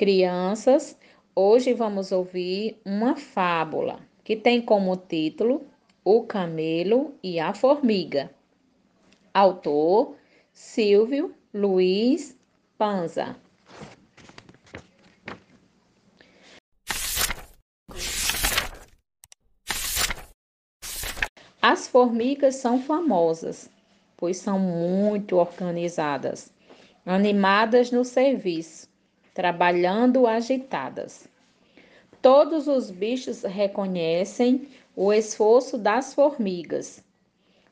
Crianças, hoje vamos ouvir uma fábula que tem como título O Camelo e a Formiga. Autor Silvio Luiz Panza. As formigas são famosas, pois são muito organizadas, animadas no serviço trabalhando agitadas. Todos os bichos reconhecem o esforço das formigas.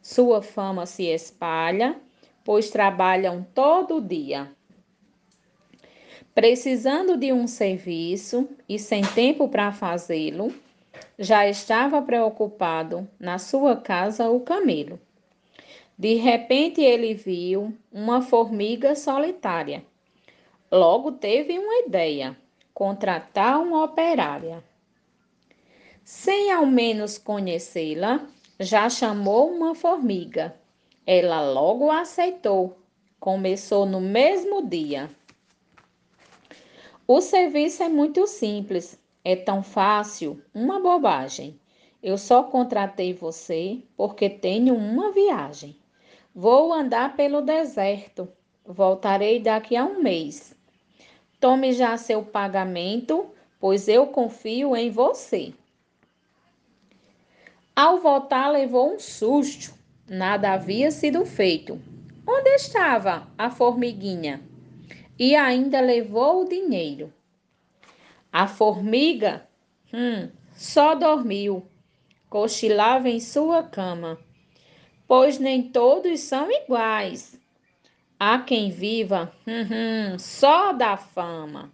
Sua fama se espalha, pois trabalham todo dia. Precisando de um serviço e sem tempo para fazê-lo, já estava preocupado na sua casa o camelo. De repente ele viu uma formiga solitária Logo teve uma ideia: contratar uma operária. Sem ao menos conhecê-la, já chamou uma formiga. Ela logo aceitou. Começou no mesmo dia. O serviço é muito simples, é tão fácil, uma bobagem. Eu só contratei você porque tenho uma viagem. Vou andar pelo deserto. Voltarei daqui a um mês. Tome já seu pagamento, pois eu confio em você. Ao voltar, levou um susto. Nada havia sido feito. Onde estava a formiguinha? E ainda levou o dinheiro. A formiga, hum, só dormiu, cochilava em sua cama, pois nem todos são iguais. Há quem viva hum, hum, só da fama.